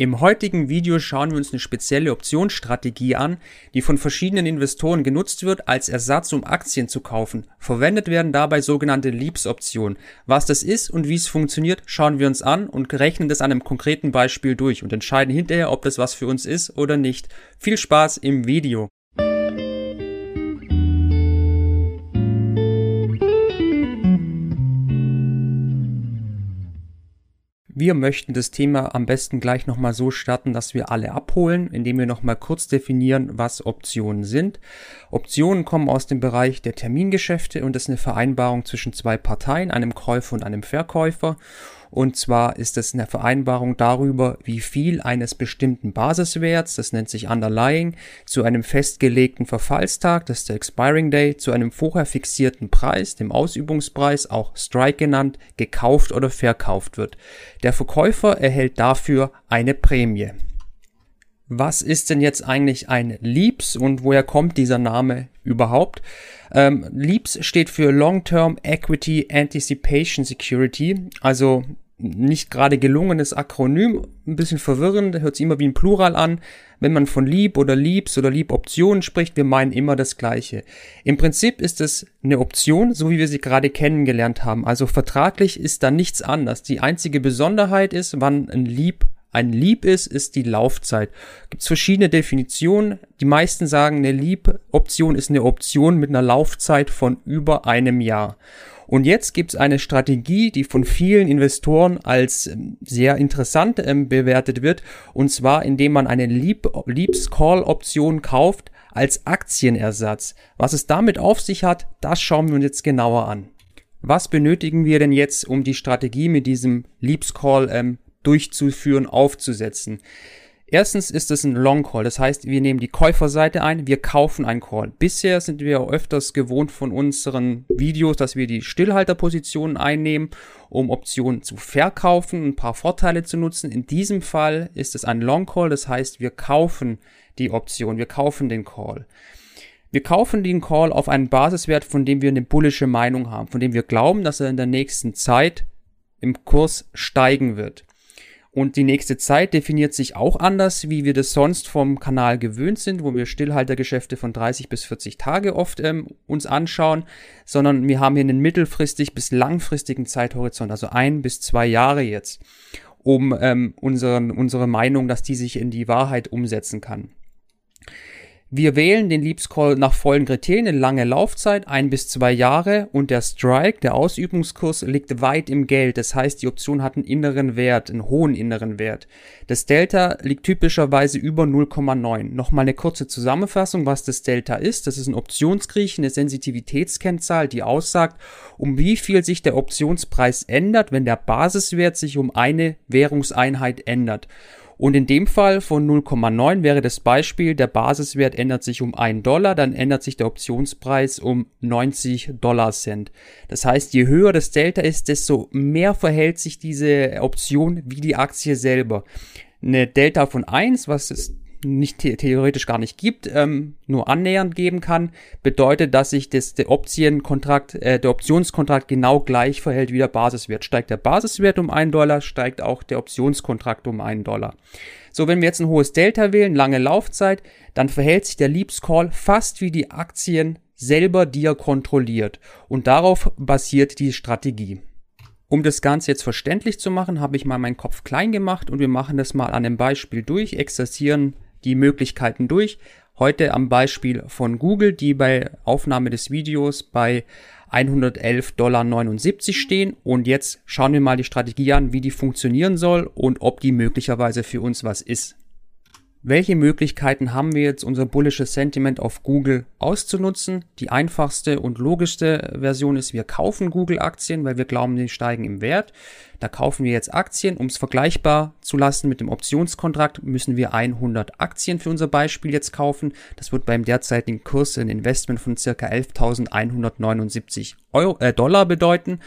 Im heutigen Video schauen wir uns eine spezielle Optionsstrategie an, die von verschiedenen Investoren genutzt wird als Ersatz, um Aktien zu kaufen. Verwendet werden dabei sogenannte Leaps-Optionen. Was das ist und wie es funktioniert, schauen wir uns an und rechnen das an einem konkreten Beispiel durch und entscheiden hinterher, ob das was für uns ist oder nicht. Viel Spaß im Video! Wir möchten das Thema am besten gleich nochmal so starten, dass wir alle abholen, indem wir nochmal kurz definieren, was Optionen sind. Optionen kommen aus dem Bereich der Termingeschäfte und ist eine Vereinbarung zwischen zwei Parteien, einem Käufer und einem Verkäufer. Und zwar ist es eine Vereinbarung darüber, wie viel eines bestimmten Basiswerts, das nennt sich Underlying, zu einem festgelegten Verfallstag, das ist der Expiring Day, zu einem vorher fixierten Preis, dem Ausübungspreis, auch Strike genannt, gekauft oder verkauft wird. Der Verkäufer erhält dafür eine Prämie. Was ist denn jetzt eigentlich ein Leaps und woher kommt dieser Name überhaupt? Ähm, Leaps steht für Long-Term Equity Anticipation Security, also nicht gerade gelungenes Akronym, ein bisschen verwirrend, hört sich immer wie ein Plural an. Wenn man von Lieb oder Liebs oder Lieboptionen spricht, wir meinen immer das Gleiche. Im Prinzip ist es eine Option, so wie wir sie gerade kennengelernt haben. Also vertraglich ist da nichts anders. Die einzige Besonderheit ist, wann ein Lieb ein Lieb ist, ist die Laufzeit. Gibt es verschiedene Definitionen. Die meisten sagen, eine Lieb-Option ist eine Option mit einer Laufzeit von über einem Jahr. Und jetzt gibt es eine Strategie, die von vielen Investoren als ähm, sehr interessant ähm, bewertet wird. Und zwar, indem man eine Leaps-Call-Option kauft als Aktienersatz. Was es damit auf sich hat, das schauen wir uns jetzt genauer an. Was benötigen wir denn jetzt, um die Strategie mit diesem Leaps Call ähm, durchzuführen, aufzusetzen. Erstens ist es ein Long Call, das heißt, wir nehmen die Käuferseite ein, wir kaufen einen Call. Bisher sind wir öfters gewohnt von unseren Videos, dass wir die Stillhalterpositionen einnehmen, um Optionen zu verkaufen, ein paar Vorteile zu nutzen. In diesem Fall ist es ein Long Call, das heißt, wir kaufen die Option, wir kaufen den Call. Wir kaufen den Call auf einen Basiswert, von dem wir eine bullische Meinung haben, von dem wir glauben, dass er in der nächsten Zeit im Kurs steigen wird. Und die nächste Zeit definiert sich auch anders, wie wir das sonst vom Kanal gewöhnt sind, wo wir Stillhaltergeschäfte von 30 bis 40 Tage oft ähm, uns anschauen, sondern wir haben hier einen mittelfristig bis langfristigen Zeithorizont, also ein bis zwei Jahre jetzt, um ähm, unseren, unsere Meinung, dass die sich in die Wahrheit umsetzen kann. Wir wählen den Leaps Call nach vollen Kriterien, eine lange Laufzeit, ein bis zwei Jahre und der Strike, der Ausübungskurs, liegt weit im Geld. Das heißt, die Option hat einen inneren Wert, einen hohen inneren Wert. Das Delta liegt typischerweise über 0,9. Nochmal eine kurze Zusammenfassung, was das Delta ist. Das ist ein Optionsgriechen, eine Sensitivitätskennzahl, die aussagt, um wie viel sich der Optionspreis ändert, wenn der Basiswert sich um eine Währungseinheit ändert. Und in dem Fall von 0,9 wäre das Beispiel, der Basiswert ändert sich um 1 Dollar, dann ändert sich der Optionspreis um 90 Dollar Cent. Das heißt, je höher das Delta ist, desto mehr verhält sich diese Option wie die Aktie selber. Eine Delta von 1, was ist nicht the theoretisch gar nicht gibt, ähm, nur annähernd geben kann, bedeutet, dass sich das, der Optienkontrakt, äh, der Optionskontrakt genau gleich verhält wie der Basiswert. Steigt der Basiswert um einen Dollar, steigt auch der Optionskontrakt um einen Dollar. So, wenn wir jetzt ein hohes Delta wählen, lange Laufzeit, dann verhält sich der Leaps Call fast wie die Aktien selber, die er kontrolliert. Und darauf basiert die Strategie. Um das Ganze jetzt verständlich zu machen, habe ich mal meinen Kopf klein gemacht und wir machen das mal an einem Beispiel durch, exerzieren die Möglichkeiten durch. Heute am Beispiel von Google, die bei Aufnahme des Videos bei 111,79 Dollar stehen. Und jetzt schauen wir mal die Strategie an, wie die funktionieren soll und ob die möglicherweise für uns was ist. Welche Möglichkeiten haben wir jetzt, unser bullisches Sentiment auf Google auszunutzen? Die einfachste und logischste Version ist, wir kaufen Google-Aktien, weil wir glauben, die steigen im Wert. Da kaufen wir jetzt Aktien. Um es vergleichbar zu lassen mit dem Optionskontrakt, müssen wir 100 Aktien für unser Beispiel jetzt kaufen. Das wird beim derzeitigen Kurs ein Investment von circa 11.179 äh, Dollar bedeuten.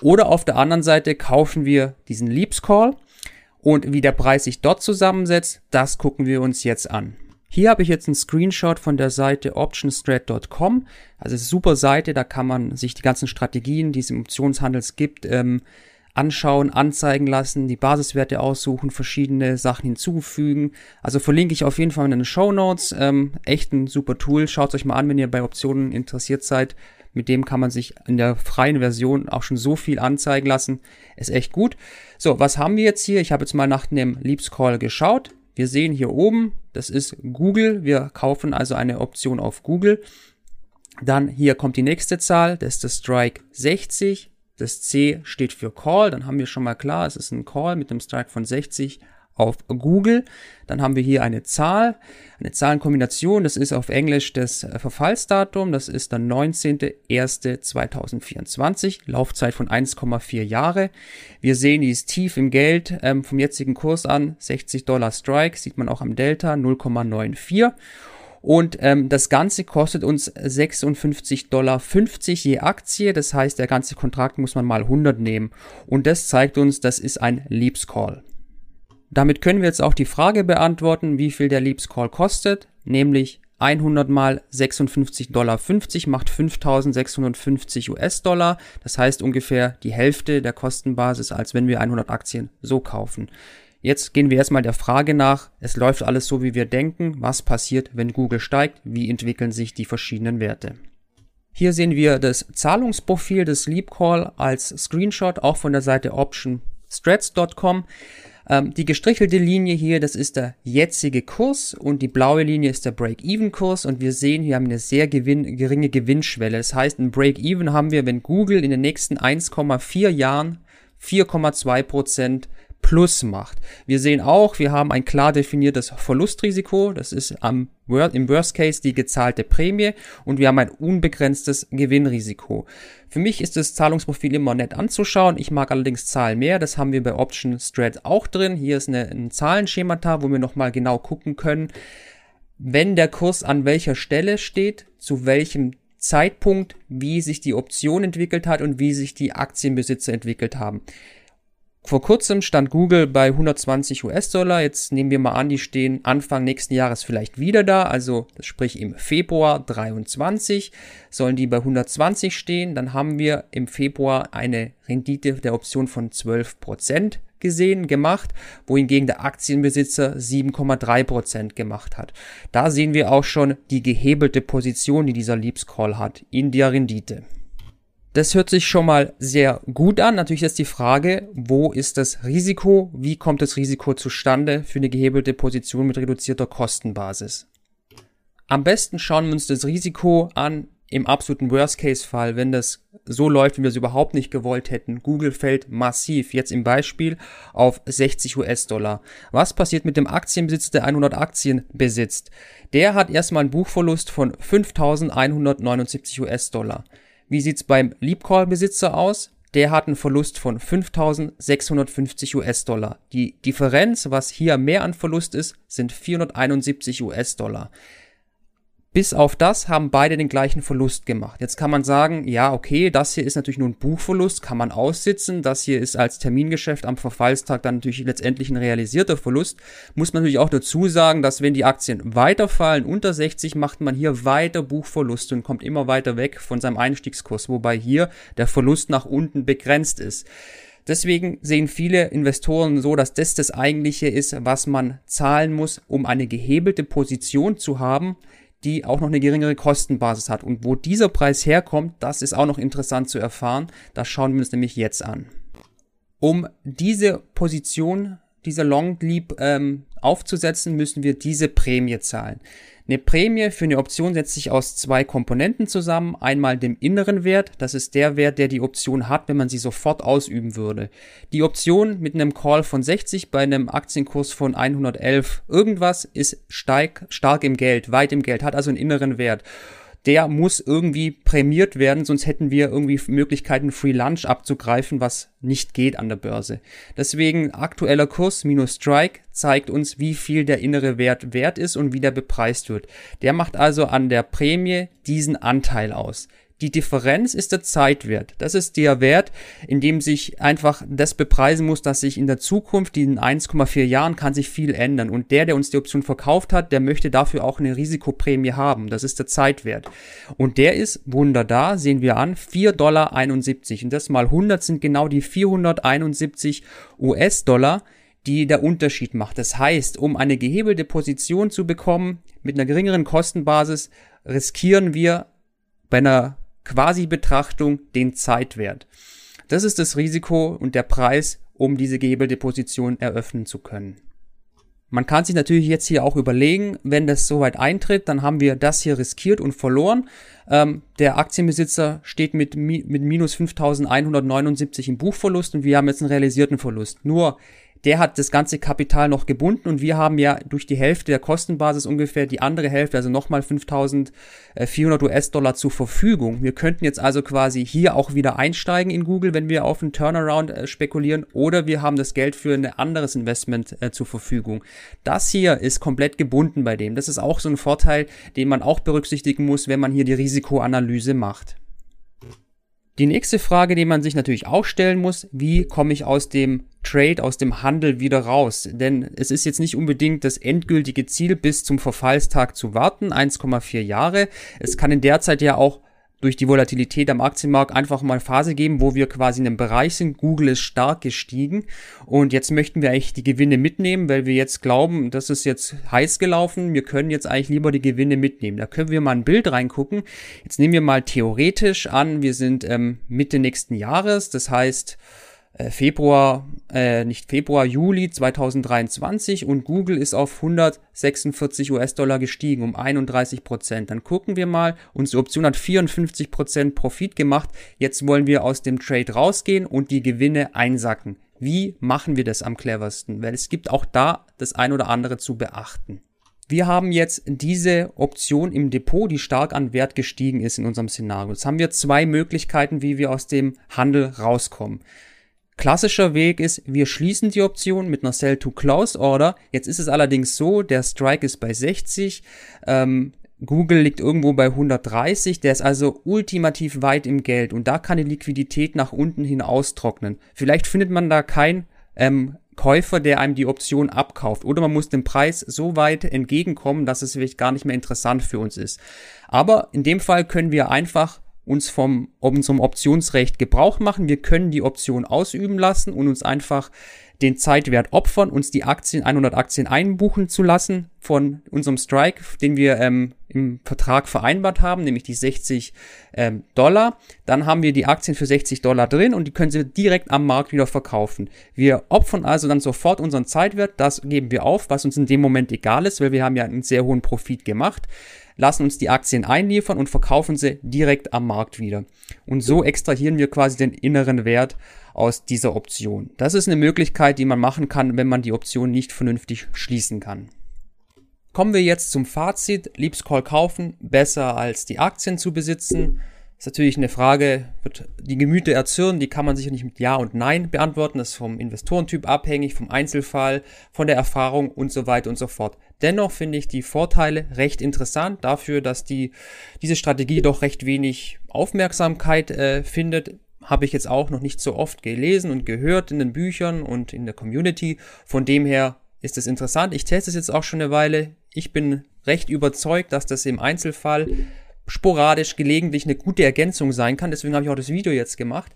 Oder auf der anderen Seite kaufen wir diesen Leaps Call und wie der Preis sich dort zusammensetzt, das gucken wir uns jetzt an. Hier habe ich jetzt einen Screenshot von der Seite optionstrat.com. Also super Seite, da kann man sich die ganzen Strategien, die es im Optionshandels gibt, ähm, anschauen, anzeigen lassen, die Basiswerte aussuchen, verschiedene Sachen hinzufügen. Also verlinke ich auf jeden Fall in den Show Notes. Ähm, echt ein super Tool. Schaut euch mal an, wenn ihr bei Optionen interessiert seid. Mit dem kann man sich in der freien Version auch schon so viel anzeigen lassen. Ist echt gut. So, was haben wir jetzt hier? Ich habe jetzt mal nach dem Leaps Call geschaut. Wir sehen hier oben, das ist Google. Wir kaufen also eine Option auf Google. Dann hier kommt die nächste Zahl, das ist das Strike 60. Das C steht für Call, dann haben wir schon mal klar, es ist ein Call mit einem Strike von 60 auf Google. Dann haben wir hier eine Zahl, eine Zahlenkombination. Das ist auf Englisch das Verfallsdatum. Das ist der 19.01.2024. Laufzeit von 1,4 Jahre. Wir sehen, die ist tief im Geld ähm, vom jetzigen Kurs an. 60 Dollar Strike, sieht man auch am Delta 0,94. Und ähm, das Ganze kostet uns 56,50 Dollar je Aktie. Das heißt, der ganze Kontrakt muss man mal 100 nehmen. Und das zeigt uns, das ist ein Leaps Call. Damit können wir jetzt auch die Frage beantworten, wie viel der Leaps Call kostet, nämlich 100 mal 56,50 Dollar macht 5650 US-Dollar. Das heißt ungefähr die Hälfte der Kostenbasis, als wenn wir 100 Aktien so kaufen. Jetzt gehen wir erstmal der Frage nach, es läuft alles so, wie wir denken. Was passiert, wenn Google steigt? Wie entwickeln sich die verschiedenen Werte? Hier sehen wir das Zahlungsprofil des Leap Call als Screenshot, auch von der Seite optionstrats.com. Ähm, die gestrichelte Linie hier, das ist der jetzige Kurs und die blaue Linie ist der Break-Even-Kurs und wir sehen, wir haben eine sehr gewinn geringe Gewinnschwelle. Das heißt, ein Break-Even haben wir, wenn Google in den nächsten 1,4 Jahren 4,2 Prozent plus macht. Wir sehen auch, wir haben ein klar definiertes Verlustrisiko, das ist am, im Worst Case die gezahlte Prämie und wir haben ein unbegrenztes Gewinnrisiko. Für mich ist das Zahlungsprofil immer nett anzuschauen, ich mag allerdings Zahlen mehr, das haben wir bei Option Strat auch drin. Hier ist eine, ein Zahlenschemata, wo wir nochmal genau gucken können, wenn der Kurs an welcher Stelle steht, zu welchem Zeitpunkt, wie sich die Option entwickelt hat und wie sich die Aktienbesitzer entwickelt haben. Vor kurzem stand Google bei 120 US-Dollar. Jetzt nehmen wir mal an, die stehen Anfang nächsten Jahres vielleicht wieder da. Also sprich im Februar 23 sollen die bei 120 stehen. Dann haben wir im Februar eine Rendite der Option von 12 Prozent gesehen, gemacht, wohingegen der Aktienbesitzer 7,3 Prozent gemacht hat. Da sehen wir auch schon die gehebelte Position, die dieser Leaps Call hat in der Rendite. Das hört sich schon mal sehr gut an. Natürlich ist die Frage, wo ist das Risiko? Wie kommt das Risiko zustande für eine gehebelte Position mit reduzierter Kostenbasis? Am besten schauen wir uns das Risiko an im absoluten Worst-Case-Fall, wenn das so läuft, wie wir es überhaupt nicht gewollt hätten. Google fällt massiv, jetzt im Beispiel, auf 60 US-Dollar. Was passiert mit dem Aktienbesitzer, der 100 Aktien besitzt? Der hat erstmal einen Buchverlust von 5179 US-Dollar. Wie sieht's beim Leapcall-Besitzer aus? Der hat einen Verlust von 5650 US-Dollar. Die Differenz, was hier mehr an Verlust ist, sind 471 US-Dollar. Bis auf das haben beide den gleichen Verlust gemacht. Jetzt kann man sagen, ja, okay, das hier ist natürlich nur ein Buchverlust, kann man aussitzen. Das hier ist als Termingeschäft am Verfallstag dann natürlich letztendlich ein realisierter Verlust. Muss man natürlich auch dazu sagen, dass wenn die Aktien weiterfallen, unter 60, macht man hier weiter Buchverluste und kommt immer weiter weg von seinem Einstiegskurs, wobei hier der Verlust nach unten begrenzt ist. Deswegen sehen viele Investoren so, dass das das eigentliche ist, was man zahlen muss, um eine gehebelte Position zu haben die auch noch eine geringere Kostenbasis hat. Und wo dieser Preis herkommt, das ist auch noch interessant zu erfahren. Das schauen wir uns nämlich jetzt an. Um diese Position, dieser Long Leap ähm, aufzusetzen, müssen wir diese Prämie zahlen. Eine Prämie für eine Option setzt sich aus zwei Komponenten zusammen. Einmal dem inneren Wert, das ist der Wert, der die Option hat, wenn man sie sofort ausüben würde. Die Option mit einem Call von 60 bei einem Aktienkurs von 111 irgendwas ist stark, stark im Geld, weit im Geld, hat also einen inneren Wert der muss irgendwie prämiert werden, sonst hätten wir irgendwie Möglichkeiten, Free Lunch abzugreifen, was nicht geht an der Börse. Deswegen aktueller Kurs minus Strike zeigt uns, wie viel der innere Wert wert ist und wie der bepreist wird. Der macht also an der Prämie diesen Anteil aus. Die Differenz ist der Zeitwert. Das ist der Wert, in dem sich einfach das bepreisen muss, dass sich in der Zukunft, in 1,4 Jahren, kann sich viel ändern. Und der, der uns die Option verkauft hat, der möchte dafür auch eine Risikoprämie haben. Das ist der Zeitwert. Und der ist, Wunder da, sehen wir an, 4,71 Dollar. Und das mal 100 sind genau die 471 US-Dollar, die der Unterschied macht. Das heißt, um eine gehebelte Position zu bekommen mit einer geringeren Kostenbasis, riskieren wir bei einer Quasi-Betrachtung den Zeitwert. Das ist das Risiko und der Preis, um diese gehebelte Position eröffnen zu können. Man kann sich natürlich jetzt hier auch überlegen, wenn das soweit eintritt, dann haben wir das hier riskiert und verloren. Ähm, der Aktienbesitzer steht mit, mit minus 5.179 im Buchverlust und wir haben jetzt einen realisierten Verlust. Nur der hat das ganze Kapital noch gebunden und wir haben ja durch die Hälfte der Kostenbasis ungefähr die andere Hälfte, also nochmal 5400 US-Dollar zur Verfügung. Wir könnten jetzt also quasi hier auch wieder einsteigen in Google, wenn wir auf einen Turnaround äh, spekulieren oder wir haben das Geld für ein anderes Investment äh, zur Verfügung. Das hier ist komplett gebunden bei dem. Das ist auch so ein Vorteil, den man auch berücksichtigen muss, wenn man hier die Risikoanalyse macht. Die nächste Frage, die man sich natürlich auch stellen muss, wie komme ich aus dem Trade, aus dem Handel wieder raus? Denn es ist jetzt nicht unbedingt das endgültige Ziel, bis zum Verfallstag zu warten, 1,4 Jahre. Es kann in der Zeit ja auch durch die Volatilität am Aktienmarkt einfach mal Phase geben, wo wir quasi in einem Bereich sind. Google ist stark gestiegen und jetzt möchten wir eigentlich die Gewinne mitnehmen, weil wir jetzt glauben, das ist jetzt heiß gelaufen. Wir können jetzt eigentlich lieber die Gewinne mitnehmen. Da können wir mal ein Bild reingucken. Jetzt nehmen wir mal theoretisch an, wir sind ähm, Mitte nächsten Jahres. Das heißt, Februar, äh, nicht Februar, Juli 2023 und Google ist auf 146 US-Dollar gestiegen um 31 Prozent. Dann gucken wir mal, unsere Option hat 54 Prozent Profit gemacht. Jetzt wollen wir aus dem Trade rausgehen und die Gewinne einsacken. Wie machen wir das am cleversten? Weil es gibt auch da das ein oder andere zu beachten. Wir haben jetzt diese Option im Depot, die stark an Wert gestiegen ist in unserem Szenario. Jetzt haben wir zwei Möglichkeiten, wie wir aus dem Handel rauskommen. Klassischer Weg ist, wir schließen die Option mit einer Sell-to-Close-Order. Jetzt ist es allerdings so, der Strike ist bei 60, ähm, Google liegt irgendwo bei 130, der ist also ultimativ weit im Geld und da kann die Liquidität nach unten hin austrocknen. Vielleicht findet man da keinen ähm, Käufer, der einem die Option abkauft oder man muss dem Preis so weit entgegenkommen, dass es vielleicht gar nicht mehr interessant für uns ist. Aber in dem Fall können wir einfach uns vom unserem Optionsrecht Gebrauch machen. Wir können die Option ausüben lassen und uns einfach den Zeitwert opfern, uns die Aktien, 100 Aktien einbuchen zu lassen von unserem Strike, den wir ähm, im Vertrag vereinbart haben, nämlich die 60 ähm, Dollar. Dann haben wir die Aktien für 60 Dollar drin und die können Sie direkt am Markt wieder verkaufen. Wir opfern also dann sofort unseren Zeitwert, das geben wir auf, was uns in dem Moment egal ist, weil wir haben ja einen sehr hohen Profit gemacht lassen uns die Aktien einliefern und verkaufen sie direkt am Markt wieder. Und so extrahieren wir quasi den inneren Wert aus dieser Option. Das ist eine Möglichkeit, die man machen kann, wenn man die Option nicht vernünftig schließen kann. Kommen wir jetzt zum Fazit. Liebs Call kaufen, besser als die Aktien zu besitzen. Ist natürlich eine Frage, wird die Gemüter erzürnen, die kann man sicher nicht mit Ja und Nein beantworten. Das ist vom Investorentyp abhängig, vom Einzelfall, von der Erfahrung und so weiter und so fort. Dennoch finde ich die Vorteile recht interessant dafür, dass die, diese Strategie doch recht wenig Aufmerksamkeit äh, findet. Habe ich jetzt auch noch nicht so oft gelesen und gehört in den Büchern und in der Community. Von dem her ist es interessant. Ich teste es jetzt auch schon eine Weile. Ich bin recht überzeugt, dass das im Einzelfall sporadisch gelegentlich eine gute Ergänzung sein kann. Deswegen habe ich auch das Video jetzt gemacht.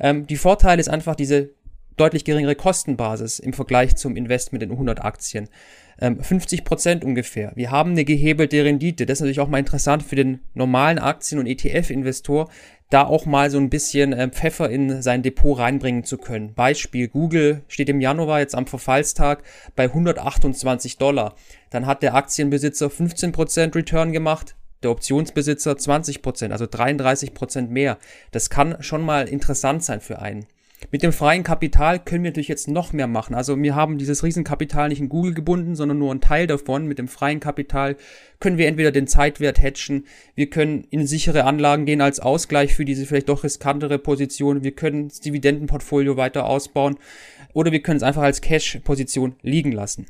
Ähm, die Vorteile ist einfach diese deutlich geringere Kostenbasis im Vergleich zum Investment in 100 Aktien. 50 ähm, Prozent ungefähr. Wir haben eine gehebelte Rendite. Das ist natürlich auch mal interessant für den normalen Aktien- und ETF-Investor, da auch mal so ein bisschen ähm, Pfeffer in sein Depot reinbringen zu können. Beispiel Google steht im Januar jetzt am Verfallstag bei 128 Dollar. Dann hat der Aktienbesitzer 15 Prozent Return gemacht, der Optionsbesitzer 20%, Prozent, also 33 Prozent mehr. Das kann schon mal interessant sein für einen. Mit dem freien Kapital können wir natürlich jetzt noch mehr machen. Also wir haben dieses Riesenkapital nicht in Google gebunden, sondern nur ein Teil davon. Mit dem freien Kapital können wir entweder den Zeitwert hatchen, wir können in sichere Anlagen gehen als Ausgleich für diese vielleicht doch riskantere Position, wir können das Dividendenportfolio weiter ausbauen oder wir können es einfach als Cash-Position liegen lassen.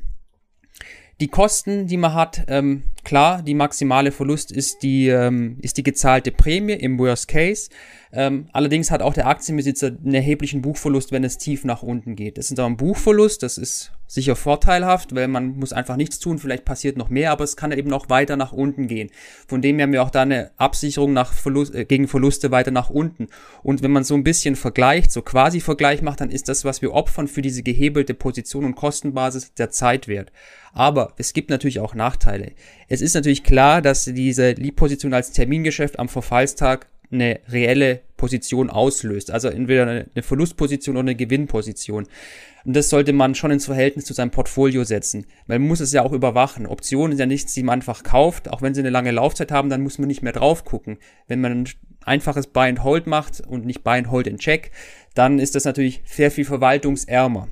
Die Kosten, die man hat, ähm, klar, die maximale Verlust ist die, ähm, ist die gezahlte Prämie im Worst Case. Ähm, allerdings hat auch der Aktienbesitzer einen erheblichen Buchverlust, wenn es tief nach unten geht. Das ist aber ein Buchverlust, das ist sicher vorteilhaft, weil man muss einfach nichts tun, vielleicht passiert noch mehr, aber es kann eben auch weiter nach unten gehen. Von dem her haben wir auch da eine Absicherung nach Verlust, äh, gegen Verluste weiter nach unten. Und wenn man so ein bisschen vergleicht, so quasi Vergleich macht, dann ist das, was wir opfern für diese gehebelte Position und Kostenbasis der Zeit wert. Aber es gibt natürlich auch Nachteile. Es ist natürlich klar, dass diese Lead-Position als Termingeschäft am Verfallstag eine reelle Position auslöst. Also entweder eine, Verlustposition oder eine Gewinnposition. Und das sollte man schon ins Verhältnis zu seinem Portfolio setzen. Man muss es ja auch überwachen. Optionen sind ja nichts, die man einfach kauft. Auch wenn sie eine lange Laufzeit haben, dann muss man nicht mehr drauf gucken. Wenn man ein einfaches Buy and Hold macht und nicht Buy and Hold in Check, dann ist das natürlich sehr viel verwaltungsärmer.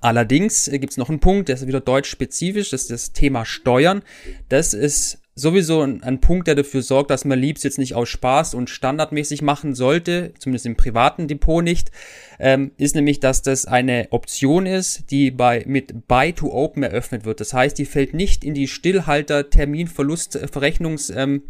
Allerdings gibt es noch einen Punkt, der ist wieder deutsch spezifisch, das ist das Thema Steuern. Das ist sowieso ein, ein, Punkt, der dafür sorgt, dass man Leaps jetzt nicht aus Spaß und standardmäßig machen sollte, zumindest im privaten Depot nicht, ähm, ist nämlich, dass das eine Option ist, die bei mit Buy to Open eröffnet wird. Das heißt, die fällt nicht in die Stillhalter-Terminverlustverrechnungs ähm,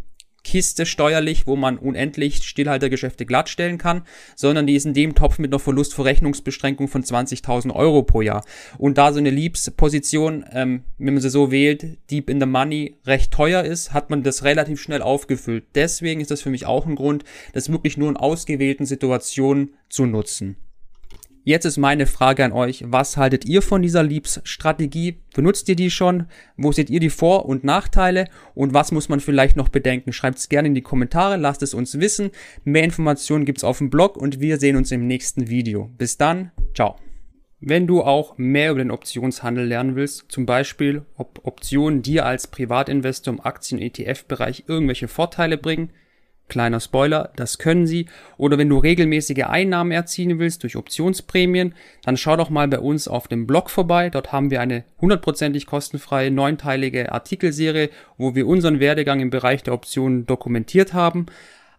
Kiste steuerlich, wo man unendlich Stillhaltergeschäfte glattstellen kann, sondern die ist in dem Topf mit einer Verlustverrechnungsbeschränkung von 20.000 Euro pro Jahr. Und da so eine Leaps-Position, ähm, wenn man sie so wählt, Deep in the Money recht teuer ist, hat man das relativ schnell aufgefüllt. Deswegen ist das für mich auch ein Grund, das wirklich nur in ausgewählten Situationen zu nutzen. Jetzt ist meine Frage an euch, was haltet ihr von dieser Leaps-Strategie? Benutzt ihr die schon? Wo seht ihr die Vor- und Nachteile? Und was muss man vielleicht noch bedenken? Schreibt es gerne in die Kommentare, lasst es uns wissen. Mehr Informationen gibt's auf dem Blog und wir sehen uns im nächsten Video. Bis dann, ciao. Wenn du auch mehr über den Optionshandel lernen willst, zum Beispiel, ob Optionen dir als Privatinvestor im Aktien-ETF-Bereich irgendwelche Vorteile bringen, Kleiner Spoiler, das können sie. Oder wenn du regelmäßige Einnahmen erzielen willst durch Optionsprämien, dann schau doch mal bei uns auf dem Blog vorbei. Dort haben wir eine hundertprozentig kostenfreie neunteilige Artikelserie, wo wir unseren Werdegang im Bereich der Optionen dokumentiert haben.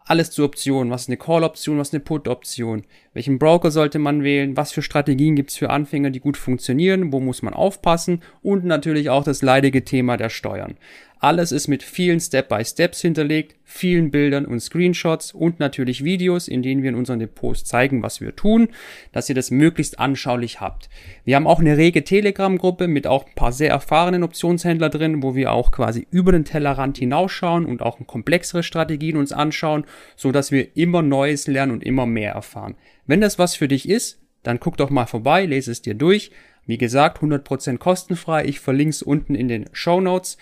Alles zu Optionen. Was ist eine Call-Option, was ist eine Put-Option? Welchen Broker sollte man wählen? Was für Strategien gibt es für Anfänger, die gut funktionieren? Wo muss man aufpassen? Und natürlich auch das leidige Thema der Steuern. Alles ist mit vielen Step-by-Steps hinterlegt, vielen Bildern und Screenshots und natürlich Videos, in denen wir in unseren Depots zeigen, was wir tun, dass ihr das möglichst anschaulich habt. Wir haben auch eine rege Telegram-Gruppe mit auch ein paar sehr erfahrenen Optionshändler drin, wo wir auch quasi über den Tellerrand hinausschauen und auch komplexere Strategien uns anschauen, so dass wir immer Neues lernen und immer mehr erfahren. Wenn das was für dich ist, dann guck doch mal vorbei, lese es dir durch. Wie gesagt, 100% kostenfrei. Ich verlinke es unten in den Show Notes.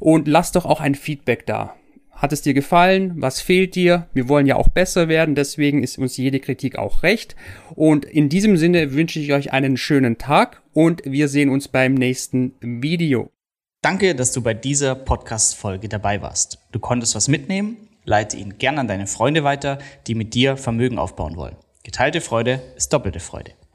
Und lass doch auch ein Feedback da. Hat es dir gefallen? Was fehlt dir? Wir wollen ja auch besser werden, deswegen ist uns jede Kritik auch recht. Und in diesem Sinne wünsche ich euch einen schönen Tag und wir sehen uns beim nächsten Video. Danke, dass du bei dieser Podcast-Folge dabei warst. Du konntest was mitnehmen? Leite ihn gern an deine Freunde weiter, die mit dir Vermögen aufbauen wollen. Geteilte Freude ist doppelte Freude.